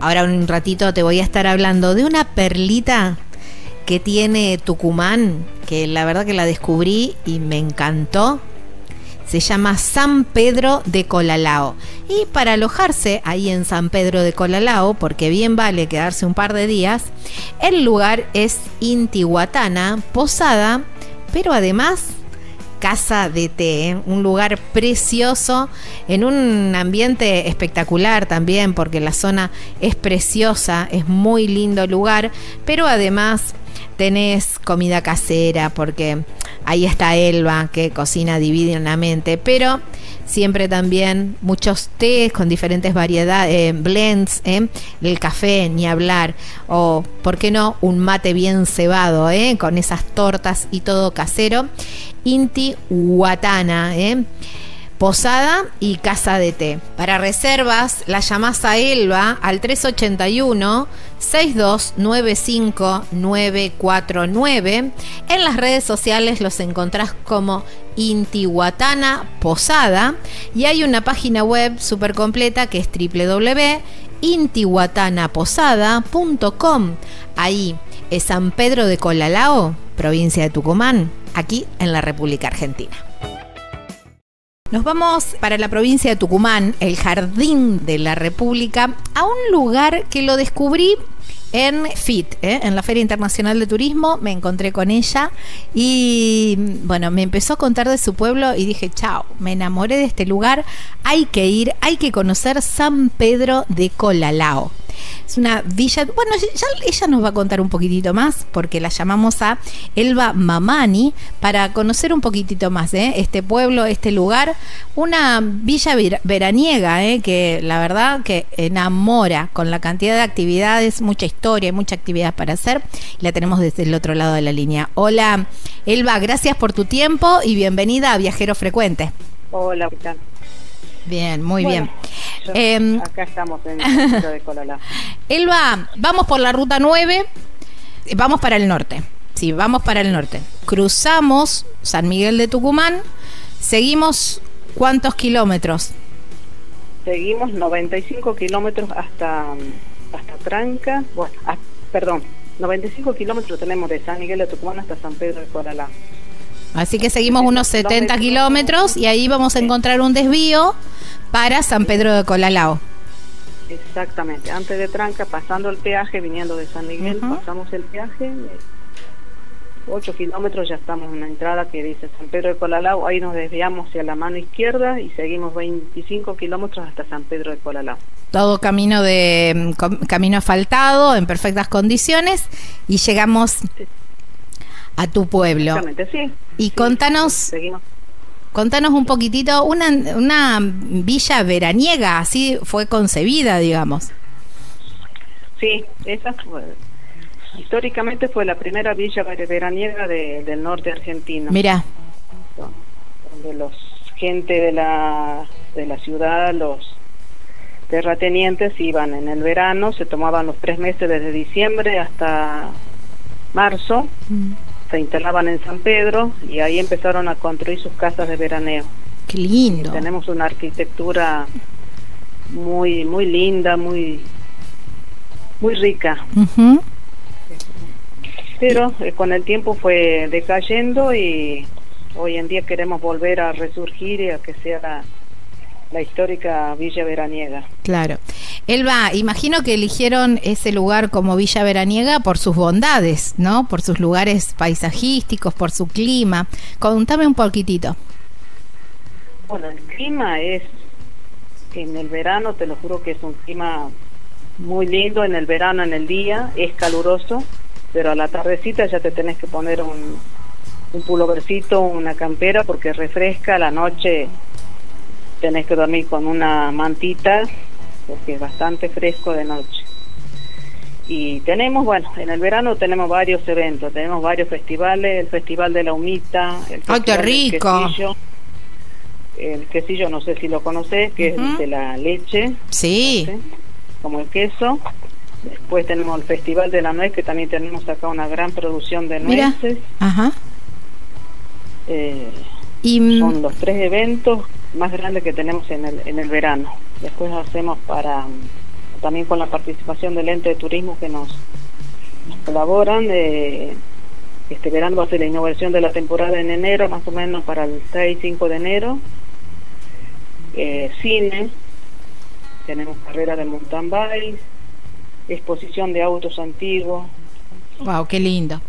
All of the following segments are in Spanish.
Ahora un ratito te voy a estar hablando de una perlita que tiene Tucumán, que la verdad que la descubrí y me encantó. Se llama San Pedro de Colalao. Y para alojarse ahí en San Pedro de Colalao, porque bien vale quedarse un par de días, el lugar es Intihuatana, posada, pero además Casa de Té, ¿eh? un lugar precioso, en un ambiente espectacular también, porque la zona es preciosa, es muy lindo lugar, pero además tenés comida casera, porque ahí está Elba, que cocina divinamente, pero siempre también muchos tés con diferentes variedades, eh, blends, eh, el café, ni hablar, o, ¿por qué no?, un mate bien cebado, eh, con esas tortas y todo casero. Inti Huatana, ¿eh? Posada y Casa de Té. Para reservas, la llamás a Elba al 381 6295 949. En las redes sociales los encontrás como Intihuatana Posada y hay una página web súper completa que es www.intihuatanaposada.com. Ahí es San Pedro de Colalao, provincia de Tucumán, aquí en la República Argentina. Nos vamos para la provincia de Tucumán, el Jardín de la República, a un lugar que lo descubrí en FIT, ¿eh? en la Feria Internacional de Turismo, me encontré con ella y bueno, me empezó a contar de su pueblo y dije, chao, me enamoré de este lugar, hay que ir, hay que conocer San Pedro de Colalao. Es una villa, bueno, ya ella nos va a contar un poquitito más porque la llamamos a Elba Mamani para conocer un poquitito más ¿eh? este pueblo, este lugar, una villa veraniega ¿eh? que la verdad que enamora con la cantidad de actividades, mucha historia, mucha actividad para hacer. La tenemos desde el otro lado de la línea. Hola, Elba, gracias por tu tiempo y bienvenida a Viajero Frecuente. Hola, ¿qué tal? Bien, muy bien. Em, acá estamos en el de Cololá. Elba, vamos por la ruta 9, vamos para el norte. Sí, vamos para el norte. Cruzamos San Miguel de Tucumán, seguimos cuántos kilómetros? Seguimos 95 kilómetros hasta, hasta Tranca, bueno, ah, perdón, 95 kilómetros tenemos de San Miguel de Tucumán hasta San Pedro de Coralá. Así que seguimos unos 70 kilómetros y ahí vamos a encontrar un desvío para San Pedro de Colalao. Exactamente, antes de Tranca, pasando el peaje, viniendo de San Miguel, pasamos el peaje, 8 kilómetros ya estamos en la entrada que dice San Pedro de Colalao, ahí nos desviamos hacia la mano izquierda y seguimos 25 kilómetros hasta San Pedro de Colalao. Todo camino de camino asfaltado, en perfectas condiciones, y llegamos a tu pueblo. Sí. Y contanos, contanos un poquitito, una, una villa veraniega, así fue concebida, digamos. Sí, esa fue, históricamente fue la primera villa veraniega del norte argentino. Mira. Donde los gente de la, de la ciudad, los terratenientes iban en el verano, se tomaban los tres meses desde diciembre hasta marzo. Mm se instalaban en San Pedro y ahí empezaron a construir sus casas de veraneo. Qué lindo. tenemos una arquitectura muy muy linda, muy muy rica. Pero eh, con el tiempo fue decayendo y hoy en día queremos volver a resurgir y a que sea la, la histórica Villa Veraniega. Claro. Elba, imagino que eligieron ese lugar como Villa Veraniega por sus bondades, ¿no? Por sus lugares paisajísticos, por su clima. Contame un poquitito. Bueno, el clima es, en el verano, te lo juro que es un clima muy lindo, en el verano, en el día, es caluroso, pero a la tardecita ya te tenés que poner un, un pulovercito, una campera, porque refresca, la noche tenés que dormir con una mantita porque es bastante fresco de noche. Y tenemos, bueno, en el verano tenemos varios eventos, tenemos varios festivales, el Festival de la Humita, el ¡Ay, qué Festival del rico! Quesillo, el quesillo, no sé si lo conoces, que Ujú. es de la leche, Sí. ¿sí? como el queso. Después tenemos el Festival de la Nuez, que también tenemos acá una gran producción de Mira. nueces. Ajá. Eh, Y mm, son los tres eventos más grandes que tenemos en el, en el verano. Después hacemos para también con la participación del ente de turismo que nos, colaboran. eh, este verano va a ser la inauguración de la temporada en enero, más o menos para el 6 y 5 de enero. Eh, cine, tenemos carrera de mountain bike, exposición de autos antiguos, Wow, qué lindo.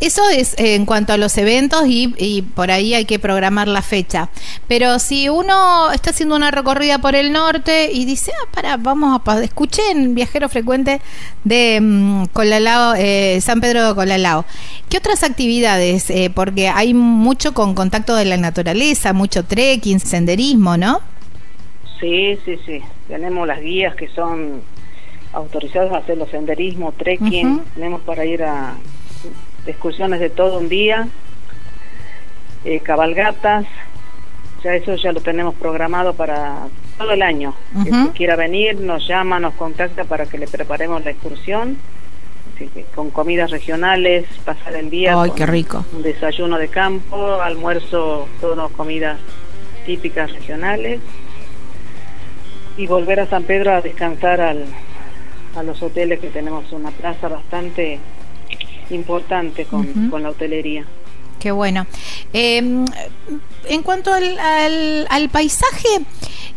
Eso es eh, en cuanto a los eventos y, y por ahí hay que programar la fecha. Pero si uno está haciendo una recorrida por el norte y dice, ah, para, vamos a... pa- Escuché en Viajero Frecuente de mm, Colalao, eh, San Pedro de Colalao. ¿Qué otras actividades? Eh, porque hay mucho con contacto de la naturaleza, mucho trekking, senderismo, ¿no? Sí, sí, sí. Tenemos las guías que son autorizadas a hacer los senderismo, trekking. Tenemos para ir a excursiones de todo un día, eh, cabalgatas. Ya eso ya lo tenemos programado para todo el año. El que quiera venir nos llama, nos contacta para que le preparemos la excursión. Así que con comidas regionales, pasar el día. Ay, qué rico. Un desayuno de campo, almuerzo, todo comidas típicas regionales. Y volver a San Pedro a descansar al, a los hoteles que tenemos una plaza bastante importante con, con la hotelería. Qué bueno. Eh, en cuanto al, al, al paisaje,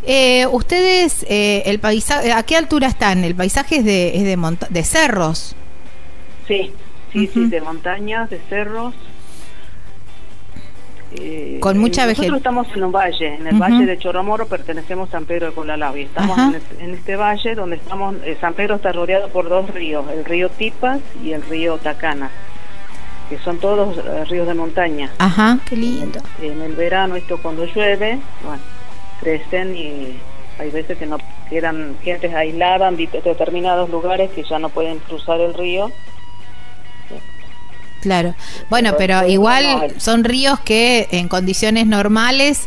eh, ustedes, eh, el paisaje, ¿a qué altura están? El paisaje es de, es de, monta- de cerros. Sí, sí, sí, de montañas, de cerros. Eh, Con mucha Nosotros vege- estamos en un valle, en el valle de Choromoro, pertenecemos a San Pedro de Colalao y estamos en, es- en este valle donde estamos, eh, San Pedro está rodeado por dos ríos, el río Tipas y el río Tacana, que son todos eh, ríos de montaña. Ajá, qué lindo. En el verano esto cuando llueve, bueno, crecen y hay veces que no quedan gentes aisladas en determinados lugares que ya no pueden cruzar el río. Claro. Bueno, pero igual son ríos que en condiciones normales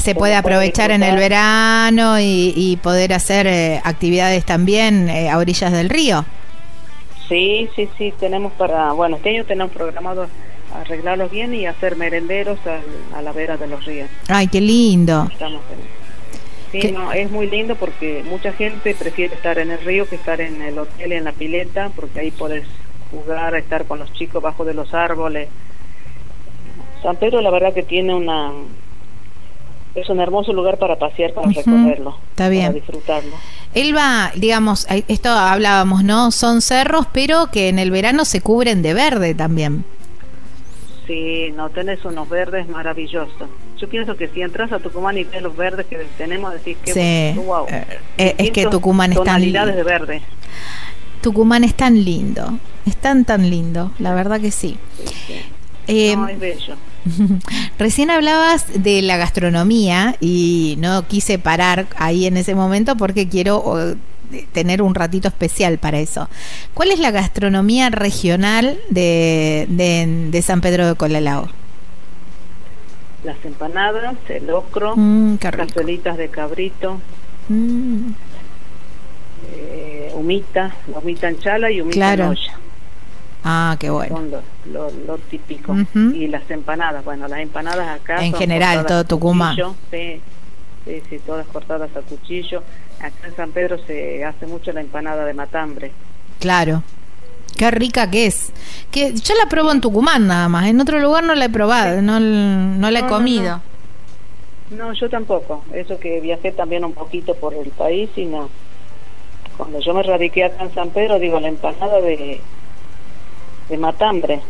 se puede aprovechar en el verano y, y poder hacer eh, actividades también eh, a orillas del río. Sí, sí, sí, tenemos para, bueno, este año tenemos programado arreglarlos bien y hacer merenderos al- a, la vera de los ríos. Ay, qué lindo. Estamos en- Sí, no, es muy lindo porque mucha gente prefiere estar en el río que estar en el hotel, en la pileta, porque ahí puedes jugar, estar con los chicos bajo de los árboles. San Pedro la verdad que tiene una... Es un hermoso lugar para pasear, para Ujú, recorrerlo, está bien. para disfrutarlo. Elba, digamos, esto hablábamos, ¿no? Son cerros, pero que en el verano se cubren de verde también. Sí, no tenés unos verdes maravillosos. Yo pienso que si entras a Tucumán y ves los verdes que tenemos, decís que Sí, wow. eh, eh, es que Tucumán es tan tonalidades de verde. Tucumán es tan lindo, es tan, tan lindo, la verdad que sí. Eh, no, es bello. Recién hablabas de la gastronomía y no quise parar ahí en ese momento porque quiero oh, tener un ratito especial para eso. ¿Cuál es la gastronomía regional de, de, de San Pedro de Colalao? Las empanadas, el locro, Mm, cazuelitas de cabrito, Mm, eh, humita, la humita en chala y humita Claro. en olla. Ah, qué bueno. Son lo, lo, lo típico. Ujú. Y las empanadas, bueno, las empanadas acá. En son general, todo Tucumán. Sí, sí, sí, todas cortadas a cuchillo. Acá en San Pedro se hace mucho la empanada de matambre. Claro. Qué rica que es. Que yo la pruebo en Tucumán nada más. En otro lugar no la he probado, no, no la he No, no, comido. No, yo tampoco. Eso que viajé también un poquito por el país y no. Cuando yo me radiqué acá en San Pedro, digo, la empanada de, de matambre.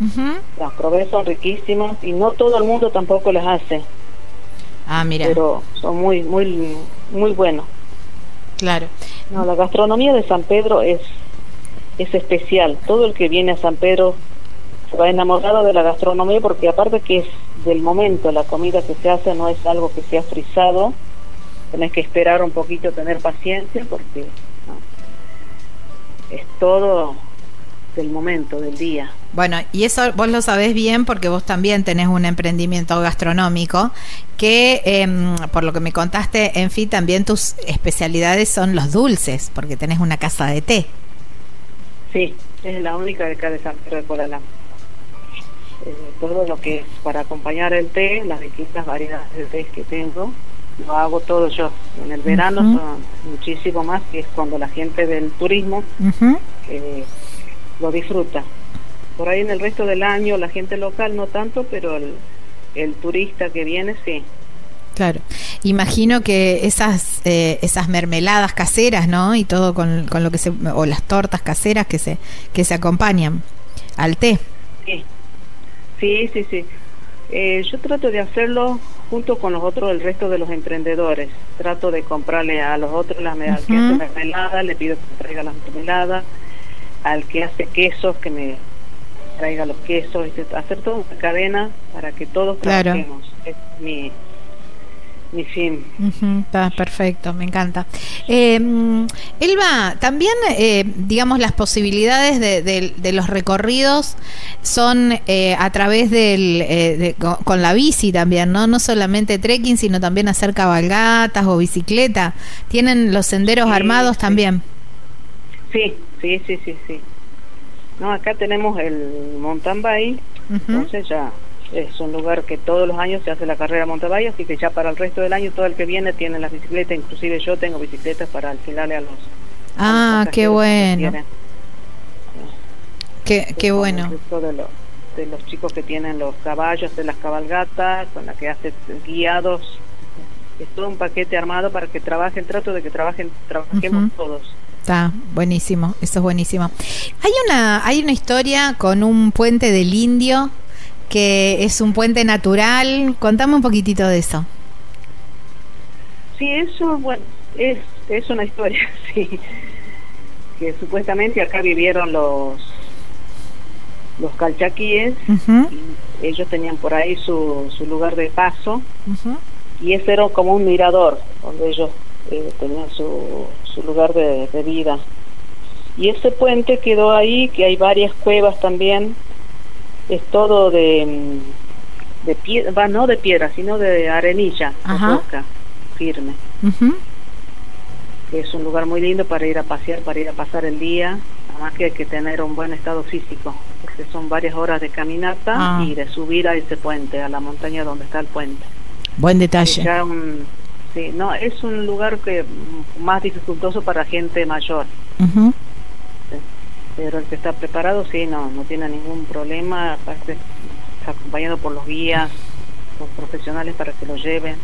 Las probé, son riquísimas y no todo el mundo tampoco las hace, Ah, mira. pero son muy, muy, muy buenos. Claro. No, la gastronomía de San Pedro es, es especial. Todo el que viene a San Pedro se va enamorado de la gastronomía porque aparte que es del momento, la comida que se hace no es algo que se ha frisado tenés que esperar un poquito, tener paciencia, porque es todo del momento, del día. Bueno, y eso vos lo sabés bien porque vos también tenés un emprendimiento gastronómico que, em, por lo que me contaste, en fin, también tus especialidades son los dulces, porque tenés una casa de té. Sí, es la única de acá de San Pedro de Colalá. Eh, todo lo que es para acompañar el té, las distintas variedades de té que tengo, lo hago todo yo. En el verano son muchísimo más, que es cuando la gente del turismo eh, lo disfruta. Por ahí en el resto del año la gente local no tanto, pero el, el turista que viene sí. Claro. Imagino que esas eh, esas mermeladas caseras, ¿no? Y todo con, con, lo que se o las tortas caseras que se que se acompañan al té. Sí. Sí, sí, sí. Eh, yo trato de hacerlo junto con los otros, el resto de los emprendedores. Trato de comprarle a los otros las mermeladas, le pido que me traiga las mermeladas, al que hace quesos que me traiga los quesos, hacer toda una cadena para que todos trabajemos. Es mi, mi fin. está perfecto, me encanta. Eh, Elba, también, eh, digamos, las posibilidades de, los recorridos son eh, a través del, eh, con la bici también, ¿no? No solamente trekking, sino también hacer cabalgatas o bicicleta. ¿Tienen los senderos armados también? Sí, sí, sí, sí, sí. No, acá tenemos el mountain bike, entonces ya es un lugar que todos los años se hace la carrera bike, así que ya para el resto del año todo el que viene tiene las bicicletas, inclusive yo tengo bicicletas para alquilarle a los... Ah, qué bueno. Qué, qué bueno. De los, de los chicos que tienen los caballos de las cabalgatas, con las que hacen guiados, es todo un paquete armado para que trabajen, trato de que trabajen, trabajemos todos. Está buenísimo, eso es buenísimo. Hay una, hay una historia con un puente del indio que es un puente natural. Contame un poquitito de eso. Sí, eso, bueno, es, es una historia, sí. Que supuestamente acá vivieron los los calchaquíes y ellos tenían por ahí su, su lugar de paso y ese era como un mirador donde ellos eh, tenían su, su lugar de, vida. Y ese puente quedó ahí, que hay varias cuevas también, es todo de, de piedra, no de piedra, sino de arenilla, de roca, firme. que es un lugar muy lindo para ir a pasear, para ir a pasar el día, además que hay que tener un buen estado físico, porque son varias horas de caminata ah. y de subir a ese puente, a la montaña donde está el puente. Buen detalle. Sí, no, es un lugar que más dificultoso para gente mayor. Pero el que está preparado, sí, no, no tiene ningún problema. Aparte, está acompañado por los guías, los profesionales para que lo lleven.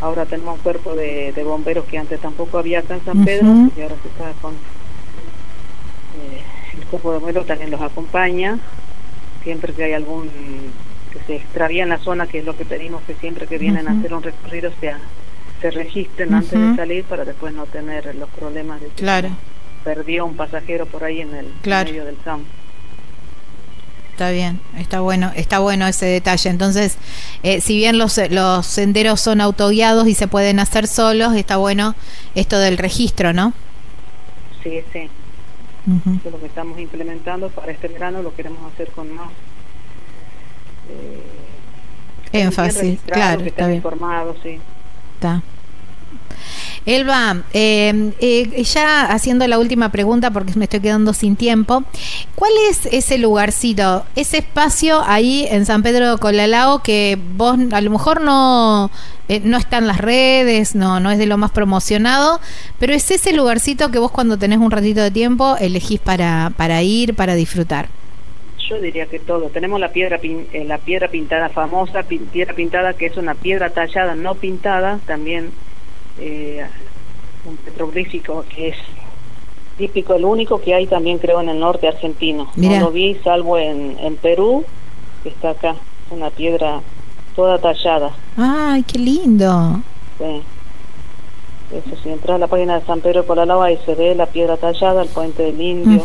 Ahora tenemos un cuerpo de, bomberos que antes tampoco había acá en San Pedro, y ahora se está con. Eh, el cuerpo de bomberos también los acompaña. Siempre que hay algún que se extravía en la zona, que es lo que pedimos que siempre que vienen a hacer un recorrido sea se registren antes de salir para después no tener los problemas de claro. Perdió un pasajero por ahí en el medio del campo. Está bien, está bueno, está bueno ese detalle. Entonces, eh, si bien los, los senderos son autoguiados y se pueden hacer solos, está bueno esto del registro, ¿no? Sí, sí. es lo que estamos implementando para este verano, lo queremos hacer con más eh, énfasis, claro, está bien. informado, sí. Está. Elba, eh, eh, ya haciendo la última pregunta porque me estoy quedando sin tiempo, ¿cuál es ese lugarcito, ese espacio ahí en San Pedro de Colalao que vos a lo mejor no, eh, no está en las redes, no, no es de lo más promocionado, pero es ese lugarcito que vos cuando tenés un ratito de tiempo elegís para, para ir, para disfrutar? Yo diría que todo. Tenemos la piedra, la piedra pintada famosa, piedra pintada que es una piedra tallada, no pintada, también eh, un petroglífico que es típico, el único que hay también creo en el norte argentino. No lo vi salvo en, en Perú, que está acá, una piedra toda tallada. ¡Ay, qué lindo! Sí. Eso, si entras a la página de San Pedro de Colalao, ahí se ve la piedra tallada, el puente del Indio,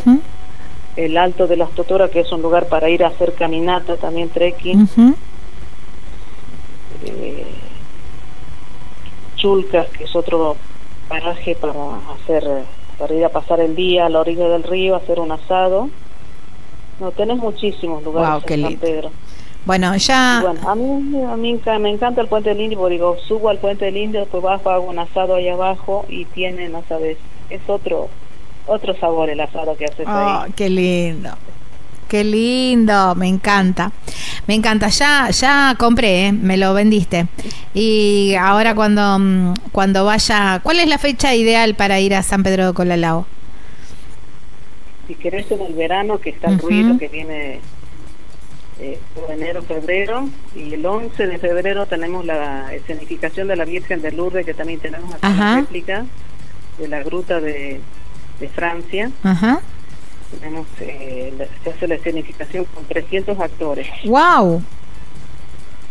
el Alto de las Totoras, que es un lugar para ir a hacer caminata, también trekking Chulcas, que es otro paraje para hacer, para ir a pasar el día a la orilla del río, hacer un asado. No, tenés muchísimos lugares en San Pedro. Bueno, ya... Bueno, a mí, a mí me encanta el Puente del Indio, porque digo, subo al Puente del Indio, después bajo, hago un asado ahí abajo y tiene, no sabes, es otro otro sabor el asado que haces oh, Qué lindo. Qué lindo, me encanta. Me encanta. Ya ya compré, ¿eh? me lo vendiste. Y ahora cuando mm, cuando vaya, ¿cuál es la fecha ideal para ir a San Pedro de Colalao? Si querés en el verano, que está el ruido que viene eh, por enero, febrero, y el 11 de febrero tenemos la escenificación de la Virgen de Lourdes, que también tenemos una réplica de la gruta de, de Francia. Ajá. Tenemos, eh, se hace la escenificación con 300 actores. ¡Wow!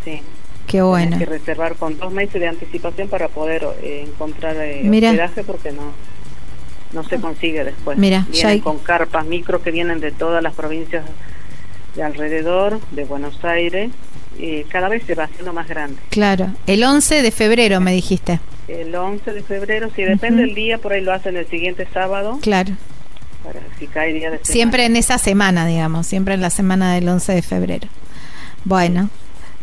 Sí. Qué bueno. Hay que reservar con dos meses de anticipación para poder eh, encontrar eh, hospedaje porque no no se consigue después. Mira, vienen con carpas micro que vienen de todas las provincias de alrededor, de Buenos Aires, y cada vez se va haciendo más grande. Claro, el 11 de febrero me dijiste. El 11 de febrero, si depende del día, por ahí lo hacen el siguiente sábado. Claro. Para si cae día de Siempre en esa semana, digamos, siempre en la semana del 11 de febrero. Bueno.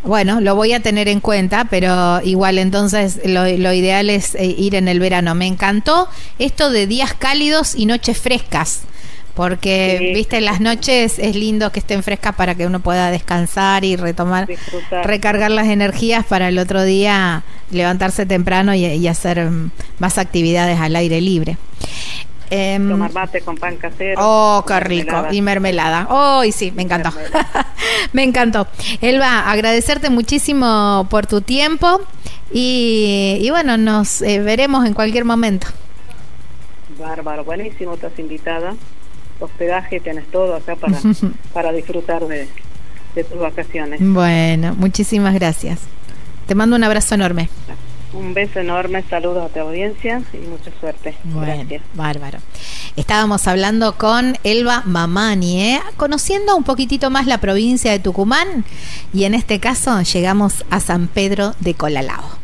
Bueno, lo voy a tener en cuenta, pero igual entonces lo, ideal es eh, ir en el verano. Me encantó esto de días cálidos y noches frescas porque viste las noches es lindo que estén frescas para que uno pueda descansar y retomar recargar las energías para el otro día levantarse temprano y, hacer mm, más actividades al aire libre em, Tomar mate con pan casero. Oh, qué rico. Y mermelada. Oh, y sí, me encantó. me encantó. Elba, agradecerte muchísimo por tu tiempo y, bueno, nos eh, veremos en cualquier momento. Bárbaro, buenísimo, estás invitada hospedaje, tienes todo acá para, para disfrutar de, tus vacaciones. Bueno, muchísimas gracias. Te mando un abrazo enorme. Un beso enorme, saludos a tu audiencia y mucha suerte. Bueno, bárbaro. Estábamos hablando con Elba Mamani, ¿eh? conociendo un poquitito más la provincia de Tucumán y en este caso llegamos a San Pedro de Colalao.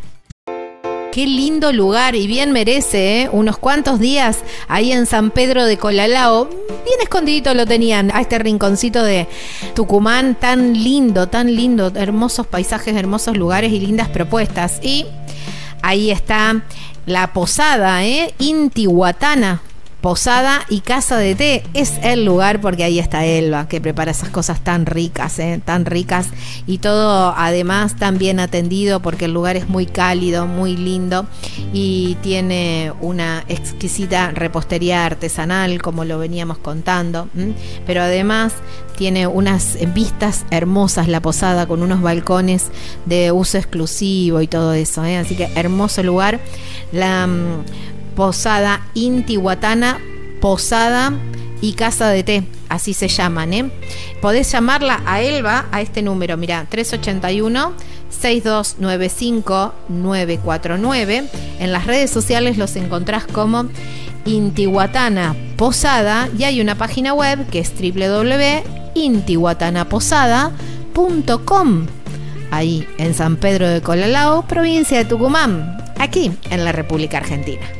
Qué lindo lugar y bien merece, ¿eh? Unos cuantos días ahí en San Pedro de Colalao. Bien escondidito lo tenían a este rinconcito de Tucumán. Tan lindo, tan lindo. Hermosos paisajes, hermosos lugares y lindas propuestas. Y ahí está la posada, ¿eh? Intihuatana. Posada y Casa de Té es el lugar porque ahí está Elba, que prepara esas cosas tan ricas, ¿eh? tan ricas y todo además tan bien atendido porque el lugar es muy cálido, muy lindo y tiene una exquisita repostería artesanal como lo veníamos contando, pero además tiene unas vistas hermosas la posada con unos balcones de uso exclusivo y todo eso, ¿eh? así que hermoso lugar. La mm, Posada Intihuatana, Posada y Casa de Té, así se llaman, ¿eh? Podés llamarla a Elba a este número, mira, 381 6295 949. En las redes sociales los encontrás como Intihuatana Posada y hay una página web que es www.intihuatanaposada.com. Ahí en San Pedro de Colalao, provincia de Tucumán, aquí en la República Argentina.